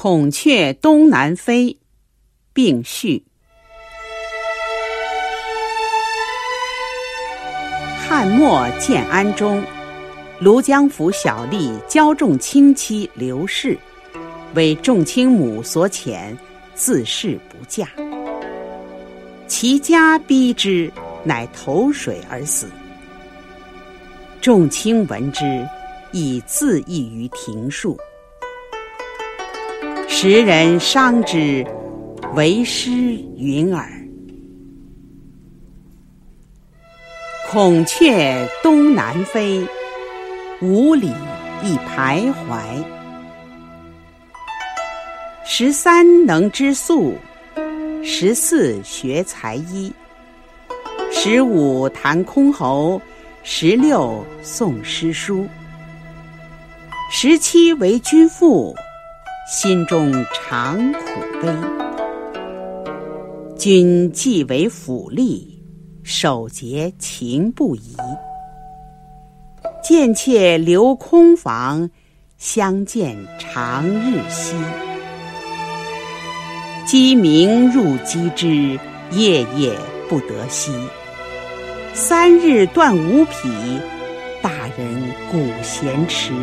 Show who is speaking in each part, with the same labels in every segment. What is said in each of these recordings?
Speaker 1: 孔雀东南飞，并序。汉末建安中，庐江府小吏焦仲卿妻刘氏，为仲卿母所遣，自恃不嫁。其家逼之，乃投水而死。仲卿闻之，亦自缢于庭树。时人伤之，为诗云耳。孔雀东南飞，五里一徘徊。十三能织素，十四学才艺，十五弹箜篌，十六诵诗书，十七为君妇。心中常苦悲，君既为府吏，守节情不移。见妾留空房，相见长日夕。鸡鸣入鸡之，夜夜不得息。三日断五匹，大人古闲迟。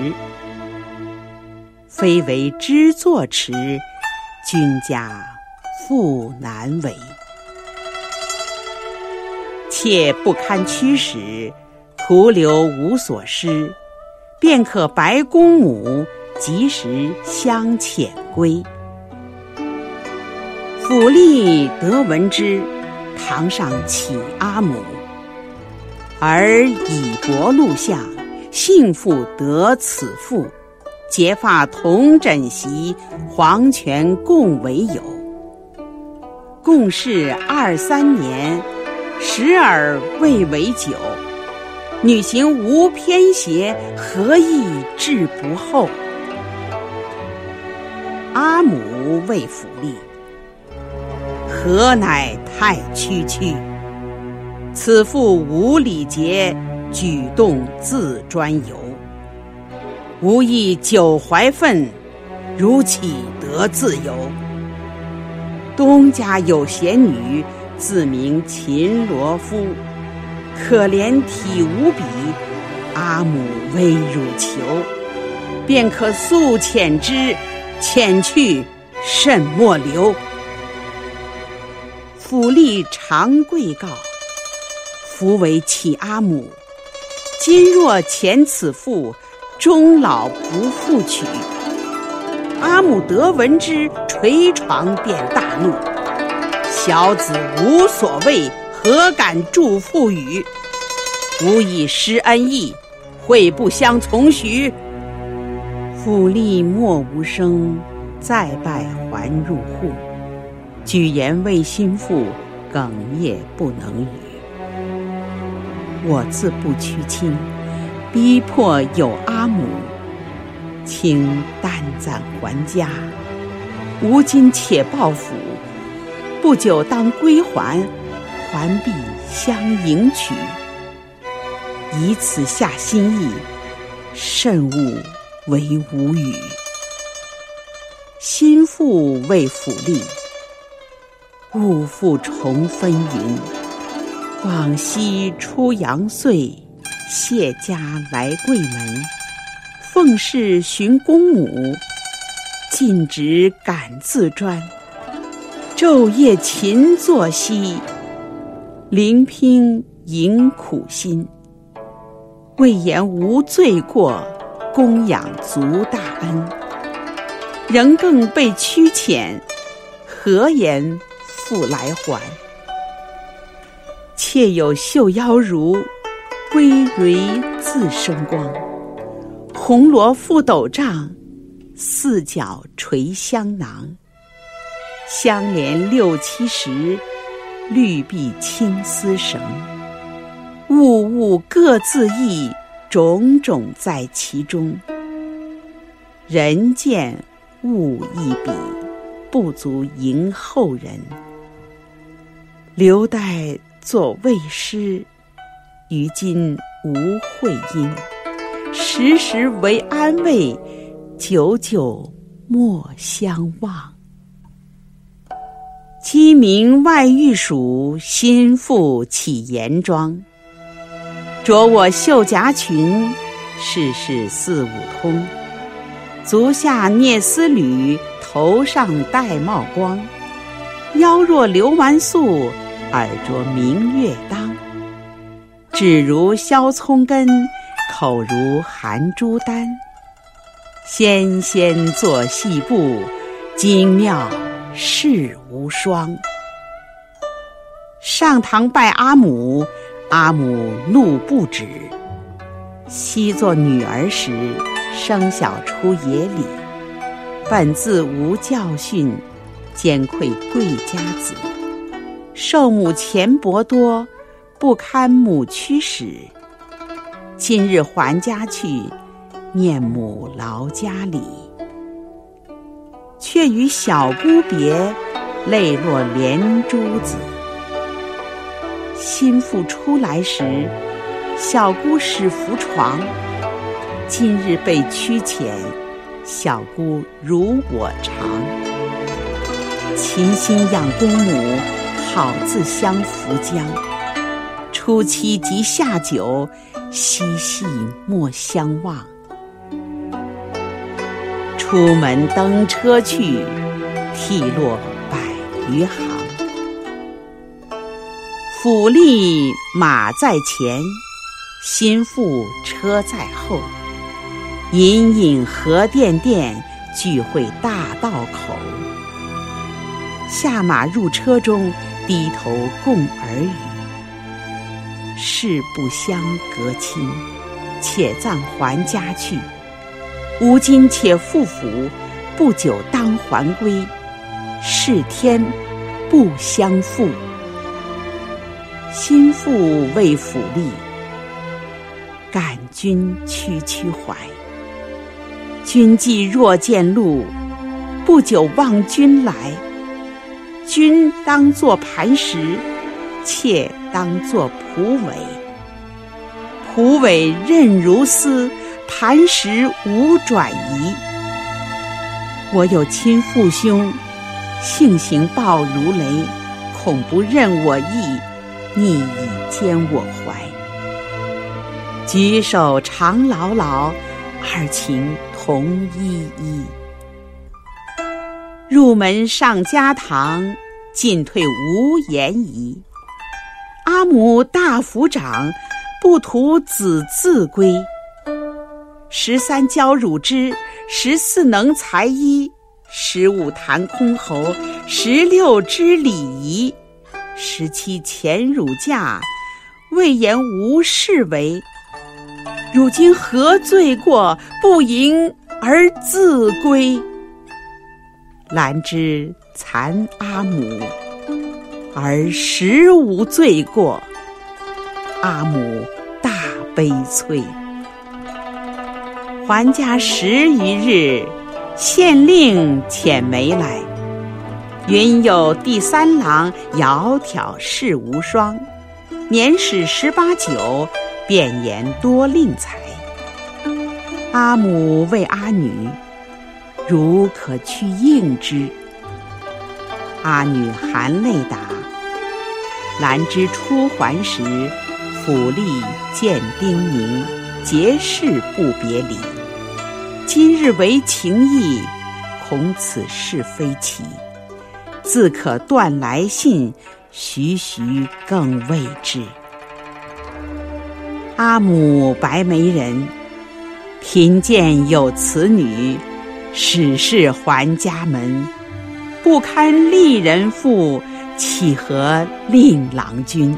Speaker 1: 非为知作迟，君家复难为。妾不堪驱使，徒留无所施，便可白公母，及时相遣归。府吏得闻之，堂上启阿母，而以薄录相，幸复得此妇。结发同枕席，黄泉共为友。共事二三年，时而未为久。女行无偏斜，何意志不厚？阿母谓府吏：“何乃太区区？此妇无礼节，举动自专由。”吾亦久怀愤，如岂得自由？东家有贤女，自名秦罗夫，可怜体无比，阿母微汝求，便可速遣之，遣去甚莫留。府吏长跪告，夫为启阿母，今若遣此妇。终老不复娶，阿母得闻之，捶床便大怒。小子无所谓，何敢助父语？吾以施恩义，会不相从许？府吏默无声，再拜还入户。举言为心腹，哽咽不能语。我自不屈亲。逼迫有阿母，请担暂还家。吾今且报府，不久当归还，还必相迎娶。以此下心意，慎勿为无语。心腹为府吏，勿复重分云。广西出阳岁。谢家来贵门，奉侍寻公母，尽职敢自专，昼夜勤作息，临拼迎苦心。未言无罪过，供养足大恩，仍更被驱遣，何言复来还？妾有绣腰襦。归蕤自生光，红罗覆斗帐，四角垂香囊。相连六七时，绿碧青丝绳。物物各自异，种种在其中。人见物一比，不足迎后人。留待作未诗。于今无会因，时时为安慰，久久莫相忘。鸡鸣外玉鼠，心腹起严妆。着我绣夹裙，事事似五通。足下蹑丝履，头上戴帽光。腰若流纨素，耳着明月当。指如削葱根，口如含珠丹。纤纤作细步，精妙世无双。上堂拜阿母，阿母怒不止。昔作女儿时，生小出野里，本自无教训。兼愧贵家子，受母钱帛多，不堪母驱使。今日还家去，念母劳家里。却与小姑别，泪落连珠子。心腹出来时，小姑始扶床。今日被驱遣，小姑如我常。勤心养公母，好自相扶将。初七及下九，嬉戏莫相忘。出门登车去，涕落百余行。府吏马在前，心腹车在后。隐隐河甸甸，聚会大道口。下马入车中，低头共耳语。事不相隔亲，且暂还家去。吾今且赴府，不久当还归。是天不相负。心腹为府吏，感君区区怀。君既若见路，不久望君来。君当作磐石，妾当作蒲苇。蒲苇韧如丝，磐石无转移。我有亲父兄，性行暴如雷，恐不任我意，逆以兼我怀。举手常牢牢，二情同依依。入门上家堂，进退无言疑。阿母大福长，不图子自归。十三教乳汁，十四能裁衣，十五弹箜篌，十六知礼仪，十七遣乳嫁，未言无事为。汝今何罪过，不迎而自归？兰之残阿母，而实无罪过。阿母大悲催。还家十余日，县令遣媒来，云有第三郎窈窕世无双，年始十八九，便言多令才。阿母谓阿女。如可去应之。阿女含泪答：“兰芝初还时，府吏见丁宁，结事不别离。今日为情义，恐此事非奇。自可断来信，徐徐更未至。”阿母白眉人，贫贱有此女。始是还家门，不堪丽人妇，岂合令郎君？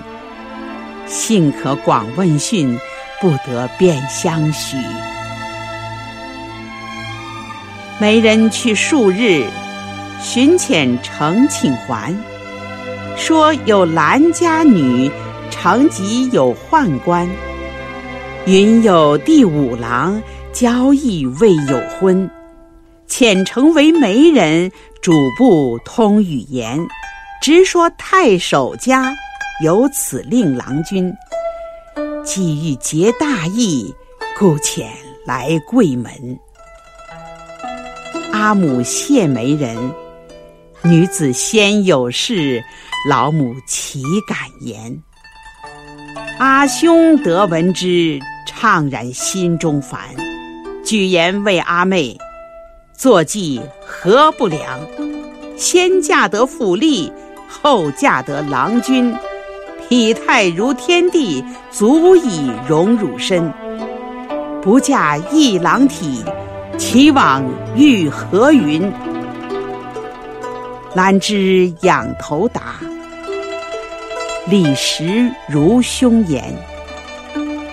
Speaker 1: 幸可广问讯，不得便相许。媒人去数日，寻遣承请还，说有兰家女，承吉有宦官，云有第五郎，交易未有婚。遣成为媒人，主簿通语言，直说太守家有此令郎君，既欲结大义，故遣来贵门。阿母谢媒人。女子先有事，老母岂敢言？阿兄得闻之，怅然心中烦。举言为阿妹，坐骑何不良？先嫁得府吏，后嫁得郎君，体态如天地，足以容汝身。不嫁一郎体，岂往玉何云？兰芝仰头答：“李实如兄言。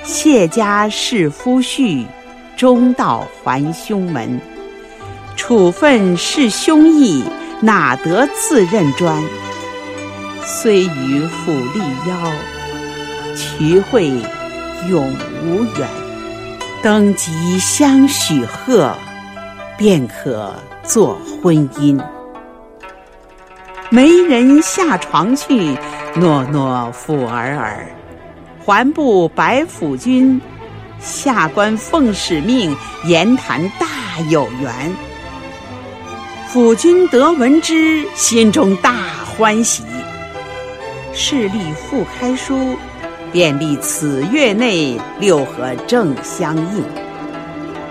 Speaker 1: 谢家是夫婿，终到还兄门。处分是兄义，哪得自认专？虽与府立邀，渠会永无缘。登即相许贺，便可作婚姻。”媒人下床去，诺诺抚儿儿，还不白府君。下官奉使命，言谈大有缘。府君得闻之，心中大欢喜。势立复开书，便立此月内六合正相应。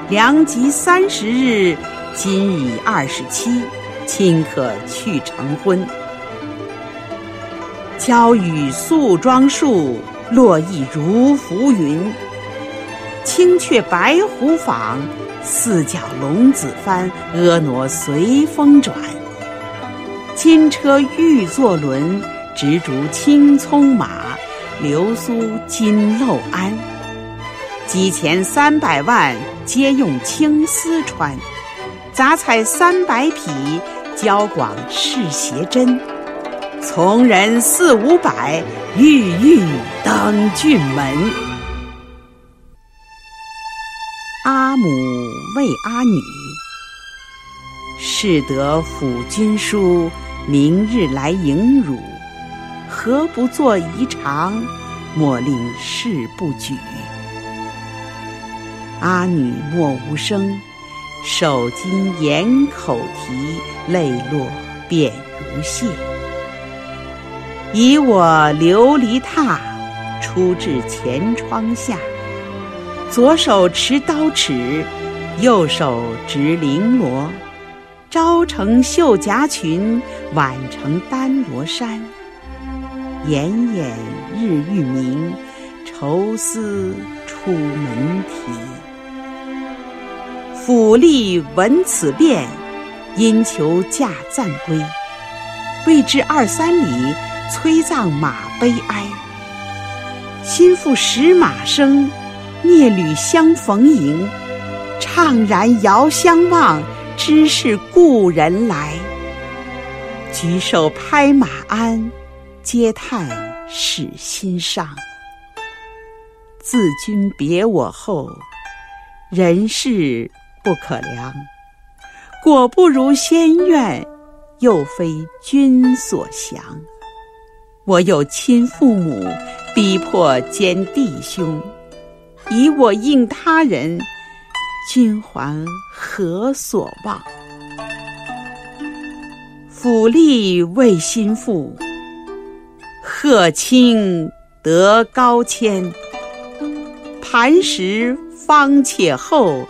Speaker 1: 良吉三十日，今已二十七。亲可去成婚。娇雨素妆树，落意如浮云。青雀白虎坊，四角龙子幡，婀娜随风转。金车玉座轮，执竹青葱马，流苏金漏鞍。机钱三百万，皆用青丝穿。杂彩三百匹，交广是斜针。从人四五百，玉玉登郡门。阿母为阿女：“士得抚君书，明日来迎汝。何不作仪长？莫令事不举。”阿女莫无声。手巾掩口啼，泪落便如泻。以我琉璃榻，出至前窗下。左手持刀尺，右手执绫罗。朝成绣夹裙，晚成丹罗衫。炎炎日欲明，愁思出门啼。府吏闻此变，因求驾暂归。未至二三里，催葬马悲哀。心腹使马声，蹑履相逢迎。怅然遥相望，知是故人来。举手拍马鞍，嗟叹使心伤。自君别我后，人世。不可量，果不如先愿，又非君所降。我有亲父母，逼迫兼弟兄，以我应他人，君还何所望？府吏为心腹，贺卿得高迁，磐石方且厚。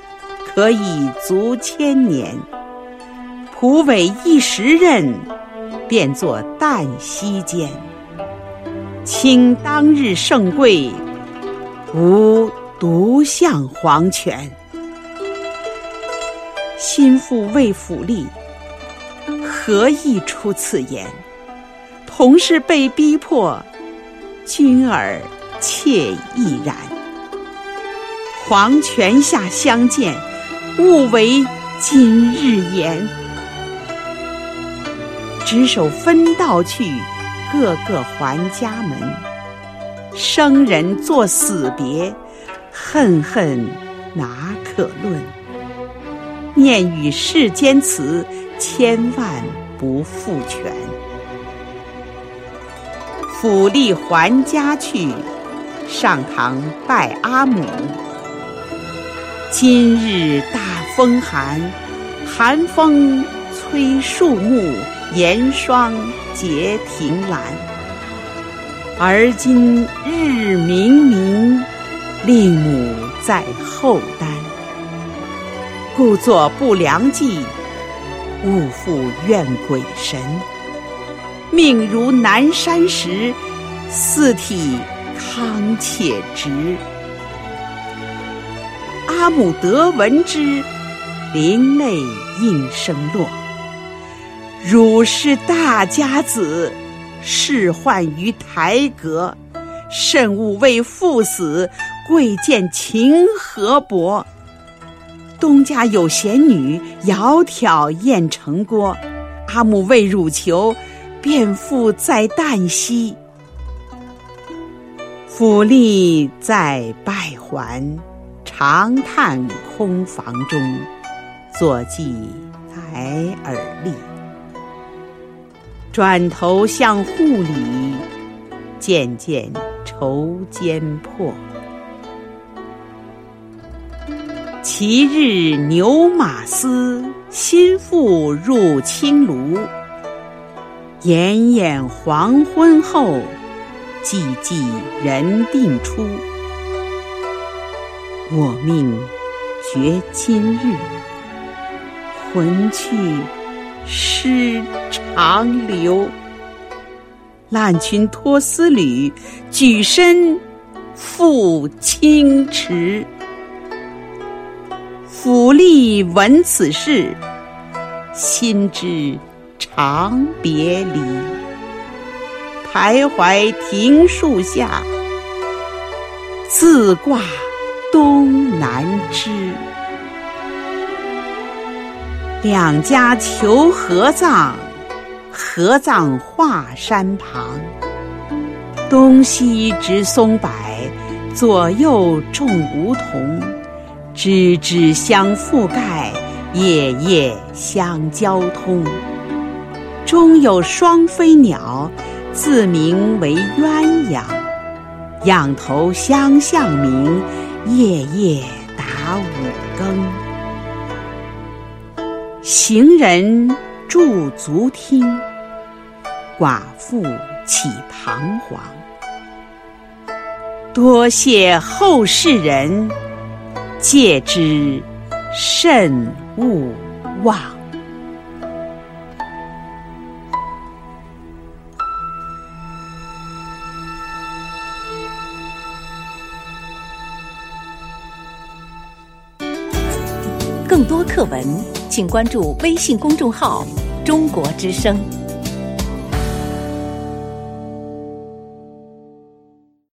Speaker 1: 可以足千年，蒲苇一时任，便作旦夕间。卿当日盛贵，吾独向黄泉。心腹未府吏，何意出此言？同是被逼迫，君儿妾亦然。黄泉下相见。勿为今日言，执手分道去，个个还家门。生人作死别，恨恨哪可论？念与世间辞，千万不复全。府吏还家去，上堂拜阿母。今日大风寒，寒风吹树木，严霜结庭兰。而今日明明，令母在后担。故作不良计，勿负怨鬼神。命如南山石，四体康且直。阿姆德闻之，灵泪应声落。汝是大家子，仕宦于台阁，慎勿为父死，贵贱情何薄？东家有贤女，窈窕宴城郭。阿母为汝求，便复在旦夕。府吏在拜还，长叹空房中，坐骑抬耳立。转头向户里，渐渐愁间破。其日牛马嘶，心腹入青庐。炎炎黄昏后，寂寂人定出。我命绝今日，魂去尸长留。烂裙脱丝缕，举身赴清池。府吏闻此事，心知长别离，徘徊庭树下，自挂东南枝。两家求合葬，合葬华山旁。东西植松柏，左右种梧桐。枝枝相覆盖，叶叶相交通。中有双飞鸟，自名为鸳鸯。仰头相向鸣，夜夜达五更。行人驻足听，寡妇起彷徨。多谢后世人。戒之慎勿忘。
Speaker 2: 请关注微信公众号“中国之声”。